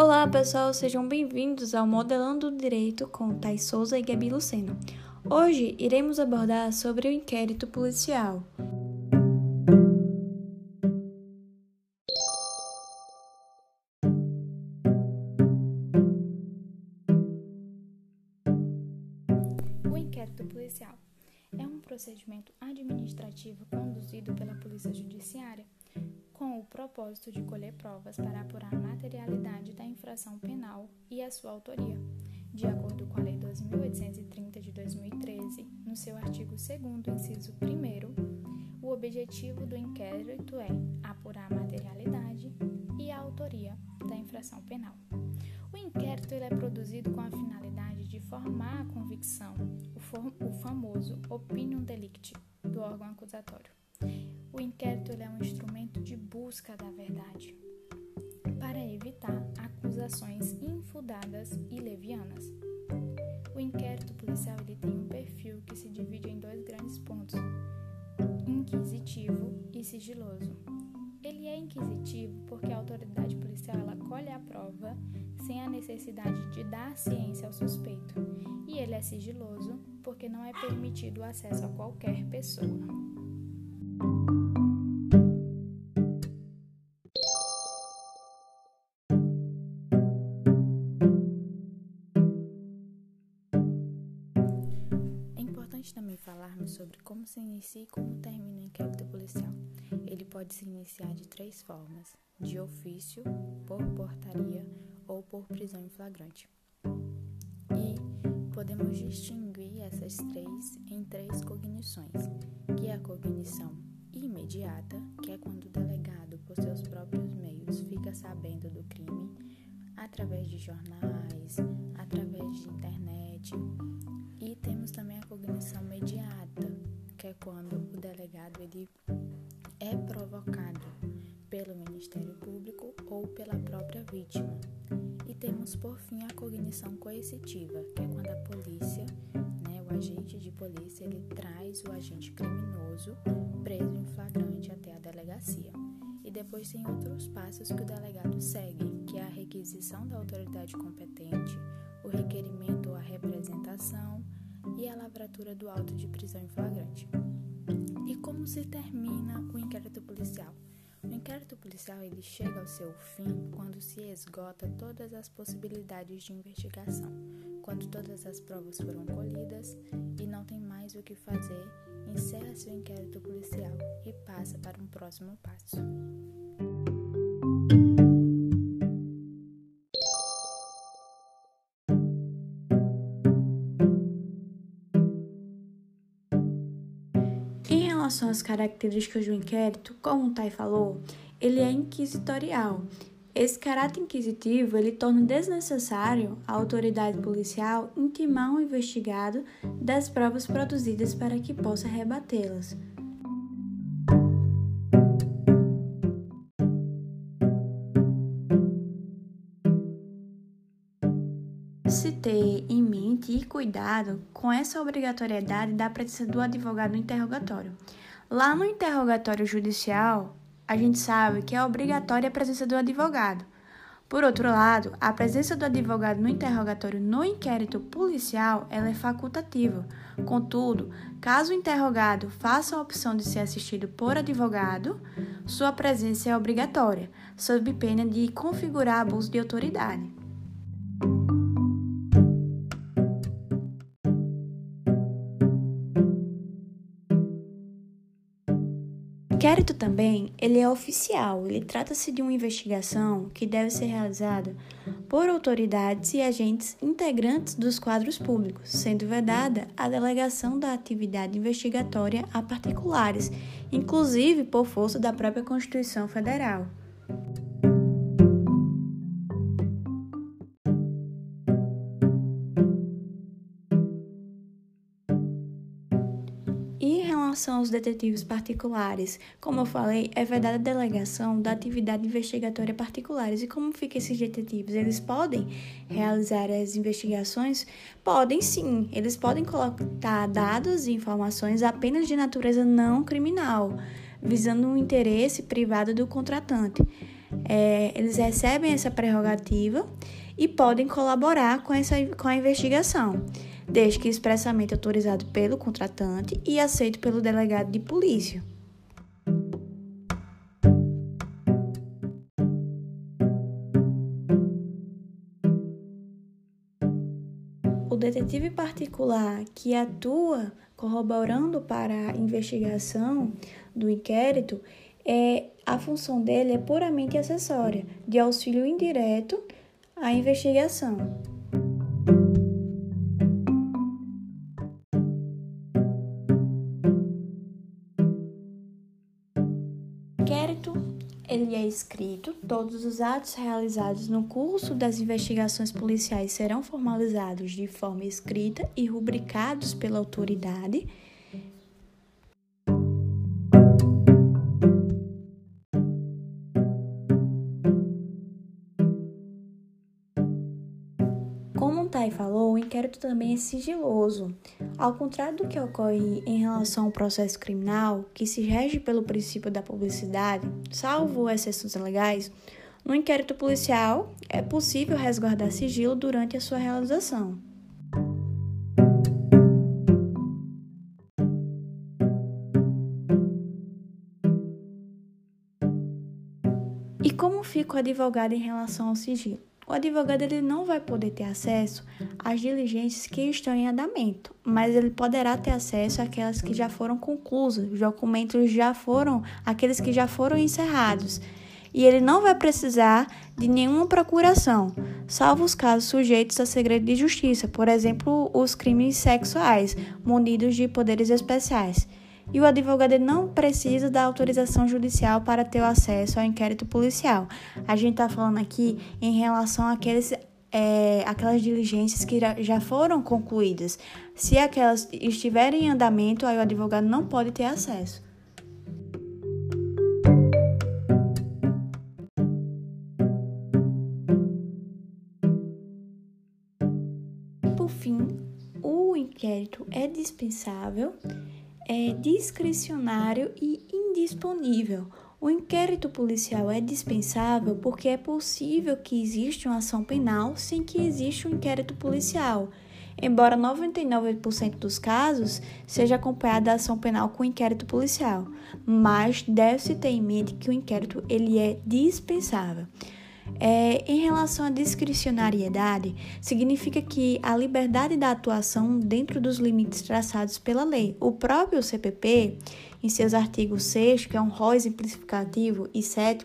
Olá pessoal, sejam bem-vindos ao Modelando o Direito com Thais Souza e Gabi Luceno. Hoje iremos abordar sobre o inquérito policial. O inquérito policial é um procedimento administrativo conduzido pela Polícia Judiciária propósito de colher provas para apurar a materialidade da infração penal e a sua autoria. De acordo com a Lei 2.830 de 2013, no seu artigo 2, inciso 1, o objetivo do inquérito é apurar a materialidade e a autoria da infração penal. O inquérito é produzido com a finalidade de formar a convicção, o, o famoso opinion delicti, do órgão acusatório. O inquérito é um instrumento de busca da verdade para evitar acusações infundadas e levianas. O inquérito policial ele tem um perfil que se divide em dois grandes pontos: inquisitivo e sigiloso. Ele é inquisitivo porque a autoridade policial ela colhe a prova sem a necessidade de dar ciência ao suspeito, e ele é sigiloso porque não é permitido o acesso a qualquer pessoa. Se inicia e como termina o inquérito policial. Ele pode se iniciar de três formas: de ofício, por portaria ou por prisão em flagrante. E podemos distinguir essas três em três cognições, que é a cognição imediata, que é quando o delegado, por seus próprios meios, fica sabendo do crime através de jornais, através de internet, e temos também a cognição mediata, que é quando o delegado ele é provocado pelo Ministério Público ou pela própria vítima. E temos por fim a cognição coercitiva, que é quando a polícia, né, o agente de polícia, ele traz o agente criminoso preso em flagrante até a delegacia. E depois tem outros passos que o delegado segue, que é a requisição da autoridade competente, o requerimento ou a representação e a lavratura do auto de prisão em flagrante. E como se termina o inquérito policial? O inquérito policial ele chega ao seu fim quando se esgota todas as possibilidades de investigação, quando todas as provas foram colhidas e não tem mais o que fazer, encerra seu inquérito policial e passa para um próximo passo. Relação às características do inquérito, como o Tai falou, ele é inquisitorial. Esse caráter inquisitivo ele torna desnecessário a autoridade policial intimar um investigado das provas produzidas para que possa rebatê-las. Se ter em mente e cuidado com essa obrigatoriedade da presença do advogado no interrogatório. Lá no interrogatório judicial, a gente sabe que é obrigatória a presença do advogado. Por outro lado, a presença do advogado no interrogatório no inquérito policial ela é facultativa. Contudo, caso o interrogado faça a opção de ser assistido por advogado, sua presença é obrigatória, sob pena de configurar abuso de autoridade. Inquérito também, ele é oficial, ele trata-se de uma investigação que deve ser realizada por autoridades e agentes integrantes dos quadros públicos, sendo vedada a delegação da atividade investigatória a particulares, inclusive por força da própria Constituição Federal. Relação aos detetives particulares, como eu falei, é vedada a delegação da atividade investigatória particulares. E como ficam esses detetives? Eles podem realizar as investigações? Podem sim. Eles podem coletar dados e informações apenas de natureza não criminal, visando um interesse privado do contratante. é, eles recebem essa prerrogativa e podem colaborar com, essa, com a investigação, desde que expressamente autorizado pelo contratante e aceito pelo delegado de polícia. O detetive particular que atua corroborando para a investigação do inquérito, é, a função dele é puramente acessória, de auxílio indireto à investigação. Escrito, todos os atos realizados no curso das investigações policiais serão formalizados de forma escrita e rubricados pela autoridade Thay falou, o inquérito também é sigiloso. Ao contrário do que ocorre em relação ao processo criminal, que se rege pelo princípio da publicidade, salvo exceções legais, no inquérito policial é possível resguardar sigilo durante a sua realização. E como fica o advogado em relação ao sigilo? O advogado ele não vai poder ter acesso às diligências que estão em andamento, mas ele poderá ter acesso àquelas que já foram conclusas, os documentos já foram, aqueles que já foram encerrados. E ele não vai precisar de nenhuma procuração, salvo os casos sujeitos a segredo de justiça, por exemplo, os crimes sexuais, munidos de poderes especiais e o advogado não precisa da autorização judicial para ter acesso ao inquérito policial. A gente está falando aqui em relação àqueles é, aquelas diligências que já foram concluídas. Se aquelas estiverem em andamento, aí o advogado não pode ter acesso. Por fim, o inquérito é dispensável é discricionário e indisponível. O inquérito policial é dispensável porque é possível que exista uma ação penal sem que exista um inquérito policial. Embora 99% dos casos seja acompanhada a ação penal com inquérito policial, mas deve-se ter em mente que o inquérito ele é dispensável. É, em relação à discricionariedade, significa que a liberdade da atuação dentro dos limites traçados pela lei. O próprio CPP, em seus artigos 6, que é um rol exemplificativo, e 7,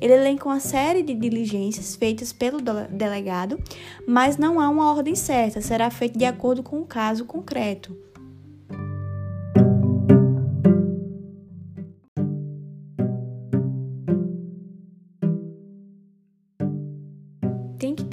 ele elenca uma série de diligências feitas pelo delegado, mas não há uma ordem certa, será feito de acordo com o caso concreto.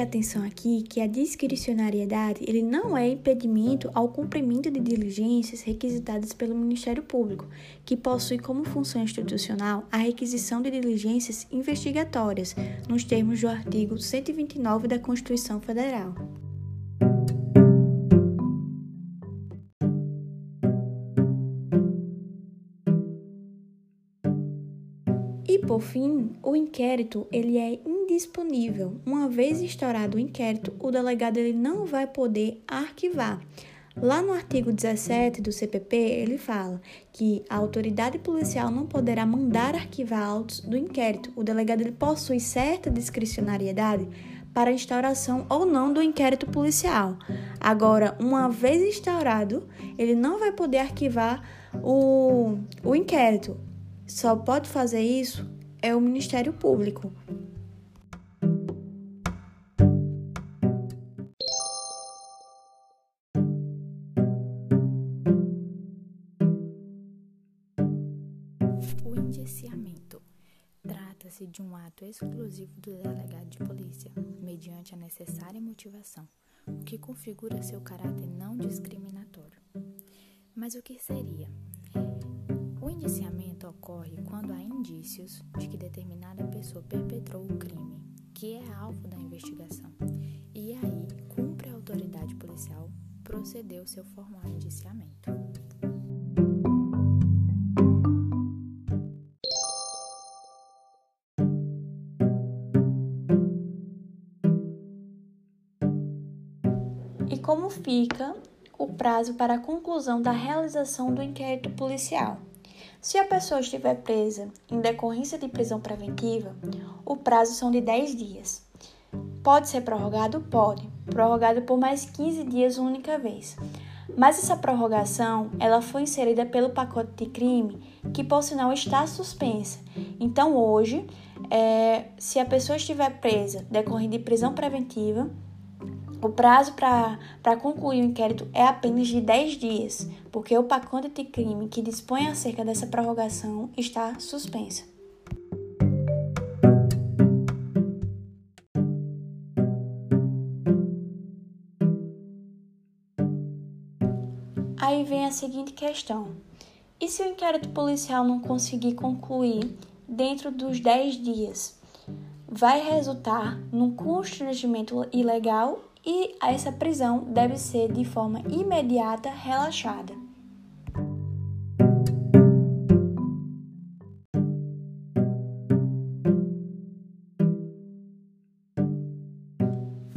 Ter atenção aqui que a discricionariedade ele não é impedimento ao cumprimento de diligências requisitadas pelo Ministério Público, que possui como função institucional a requisição de diligências investigatórias, nos termos do artigo 129 da Constituição Federal. E por fim, o inquérito ele é indisponível. Uma vez instaurado o inquérito, o delegado ele não vai poder arquivar. Lá no artigo 17 do CPP, ele fala que a autoridade policial não poderá mandar arquivar autos do inquérito. O delegado ele possui certa discricionariedade para a instauração ou não do inquérito policial. Agora, uma vez instaurado, ele não vai poder arquivar o, o inquérito só pode fazer isso é o Ministério Público. De um ato exclusivo do delegado de polícia, mediante a necessária motivação, o que configura seu caráter não discriminatório. Mas o que seria? O indiciamento ocorre quando há indícios de que determinada pessoa perpetrou o crime, que é alvo da investigação, e aí cumpre a autoridade policial proceder ao seu formal indiciamento. Como fica o prazo para a conclusão da realização do inquérito policial. Se a pessoa estiver presa em decorrência de prisão preventiva, o prazo são de 10 dias. Pode ser prorrogado? Pode. Prorrogado por mais 15 dias única vez. Mas essa prorrogação, ela foi inserida pelo pacote de crime, que por sinal está suspensa. Então hoje, é, se a pessoa estiver presa decorrendo de prisão preventiva, o prazo para concluir o inquérito é apenas de 10 dias, porque o pacote de crime que dispõe acerca dessa prorrogação está suspensa. Aí vem a seguinte questão: e se o inquérito policial não conseguir concluir dentro dos 10 dias? Vai resultar num constrangimento ilegal e essa prisão deve ser de forma imediata relaxada.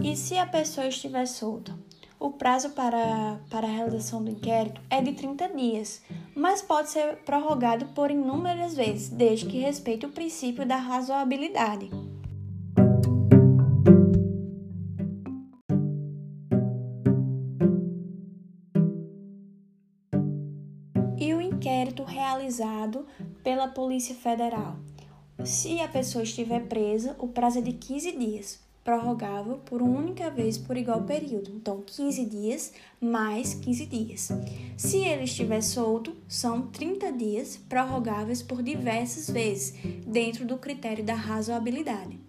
E se a pessoa estiver solta? O prazo para, para a realização do inquérito é de 30 dias, mas pode ser prorrogado por inúmeras vezes, desde que respeite o princípio da razoabilidade. Realizado pela Polícia Federal. Se a pessoa estiver presa, o prazo é de 15 dias, prorrogável por uma única vez por igual período. Então, 15 dias mais 15 dias. Se ele estiver solto, são 30 dias, prorrogáveis por diversas vezes, dentro do critério da razoabilidade.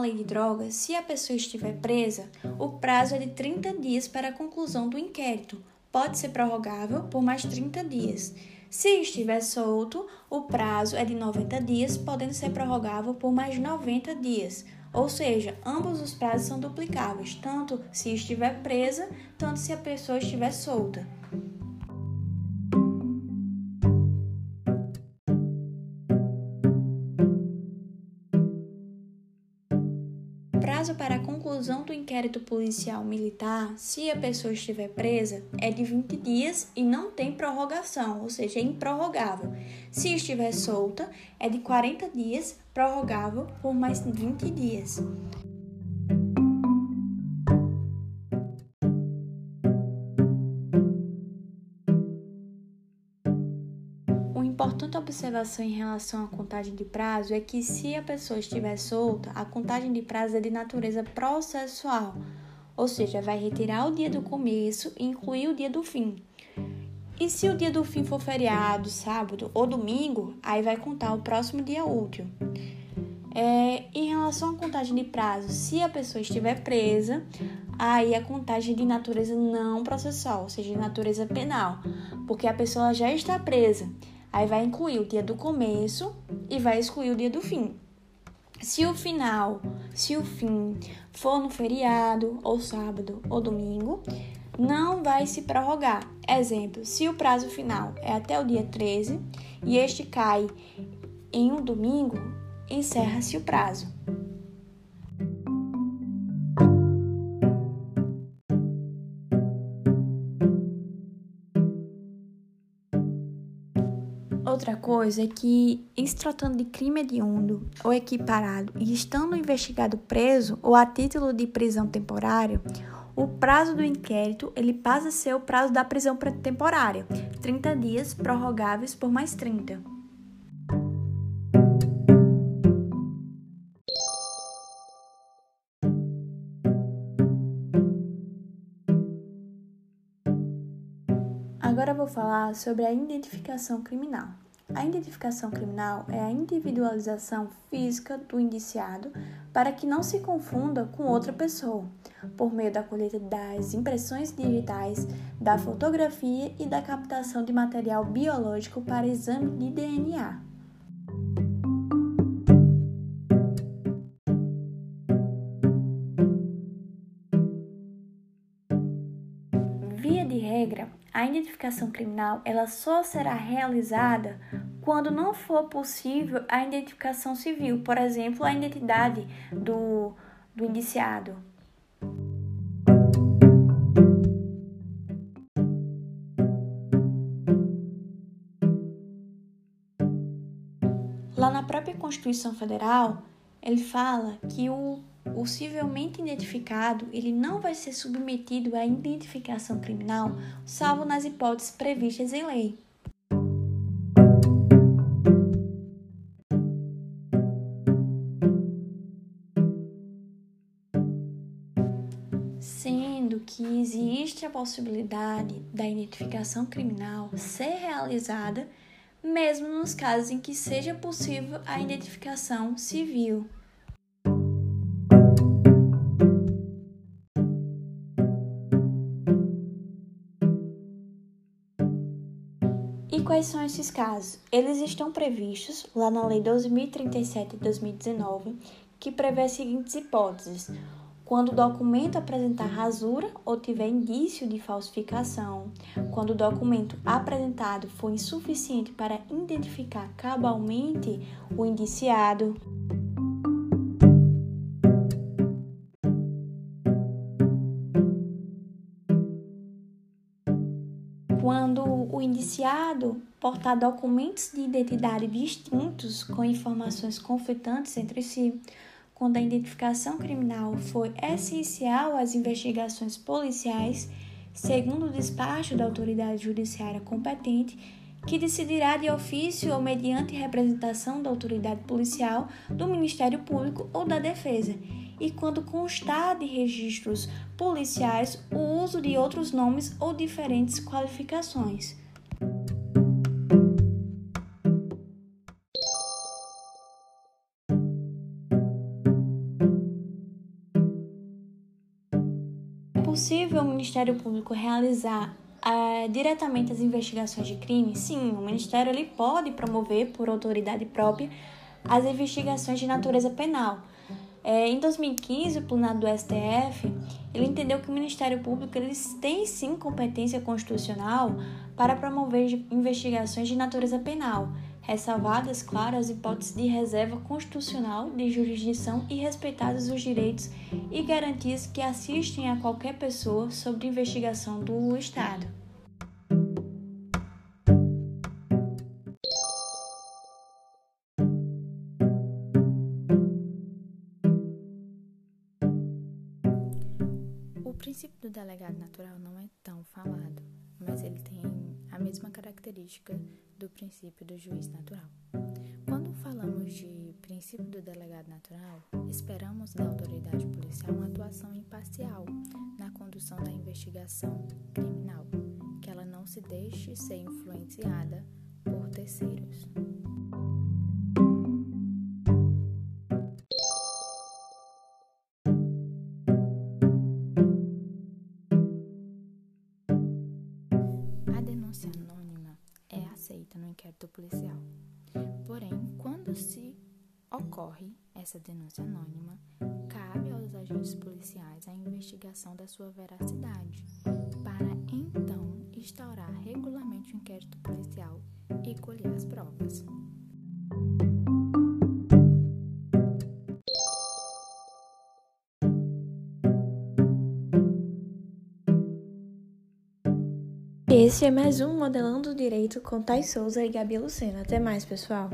Lei de drogas, se a pessoa estiver presa, o prazo é de 30 dias para a conclusão do inquérito. Pode ser prorrogável por mais 30 dias. Se estiver solto, o prazo é de 90 dias, podendo ser prorrogável por mais 90 dias. Ou seja, ambos os prazos são duplicáveis, tanto se estiver presa, tanto se a pessoa estiver solta. Prazo para a conclusão do inquérito policial militar, se a pessoa estiver presa, é de 20 dias e não tem prorrogação, ou seja, é improrrogável. Se estiver solta, é de 40 dias, prorrogável por mais 20 dias. Observação em relação à contagem de prazo é que, se a pessoa estiver solta, a contagem de prazo é de natureza processual, ou seja, vai retirar o dia do começo e incluir o dia do fim. E se o dia do fim for feriado, sábado ou domingo, aí vai contar o próximo dia útil. É, em relação à contagem de prazo, se a pessoa estiver presa, aí a contagem de natureza não processual, ou seja, de natureza penal, porque a pessoa já está presa. Aí vai incluir o dia do começo e vai excluir o dia do fim. Se o final, se o fim for no feriado, ou sábado, ou domingo, não vai se prorrogar. Exemplo, se o prazo final é até o dia 13 e este cai em um domingo, encerra-se o prazo. Outra coisa é que, em se tratando de crime hediondo ou equiparado e estando investigado preso ou a título de prisão temporária, o prazo do inquérito ele passa a ser o prazo da prisão temporária, 30 dias prorrogáveis por mais 30. Agora vou falar sobre a identificação criminal. A identificação criminal é a individualização física do indiciado para que não se confunda com outra pessoa, por meio da colheita das impressões digitais, da fotografia e da captação de material biológico para exame de DNA. Via de regra, a identificação criminal ela só será realizada quando não for possível a identificação civil, por exemplo, a identidade do, do indiciado. Lá na própria Constituição Federal, ele fala que o possivelmente identificado ele não vai ser submetido à identificação criminal, salvo nas hipóteses previstas em lei. Sendo que existe a possibilidade da identificação criminal ser realizada mesmo nos casos em que seja possível a identificação civil. Quais são esses casos? Eles estão previstos lá na Lei 12.037 de 2019, que prevê as seguintes hipóteses: quando o documento apresentar rasura ou tiver indício de falsificação, quando o documento apresentado for insuficiente para identificar cabalmente o indiciado, indiciado portar documentos de identidade distintos com informações conflitantes entre si, quando a identificação criminal foi essencial às investigações policiais, segundo o despacho da autoridade judiciária competente, que decidirá de ofício ou mediante representação da autoridade policial, do Ministério Público ou da Defesa, e quando constar de registros policiais o uso de outros nomes ou diferentes qualificações. Possível o Ministério Público realizar é, diretamente as investigações de crime? Sim, o Ministério ele pode promover, por autoridade própria, as investigações de natureza penal. É, em 2015, o plenário do STF ele entendeu que o Ministério Público eles tem sim competência constitucional para promover investigações de natureza penal ressalvadas, claro, as hipóteses de reserva constitucional de jurisdição e respeitados os direitos e garantias que assistem a qualquer pessoa sobre investigação do Estado. O princípio do delegado natural não é tão falado, mas ele tem mesma característica do princípio do juiz natural. Quando falamos de princípio do delegado natural, esperamos da autoridade policial uma atuação imparcial na condução da investigação criminal, que ela não se deixe ser influenciada por terceiros. Inquérito policial. Porém, quando se ocorre essa denúncia anônima, cabe aos agentes policiais a investigação da sua veracidade, para então instaurar regularmente o inquérito policial e colher as provas. Esse é mais um Modelando Direito com Thais Souza e Gabi Lucena. Até mais, pessoal!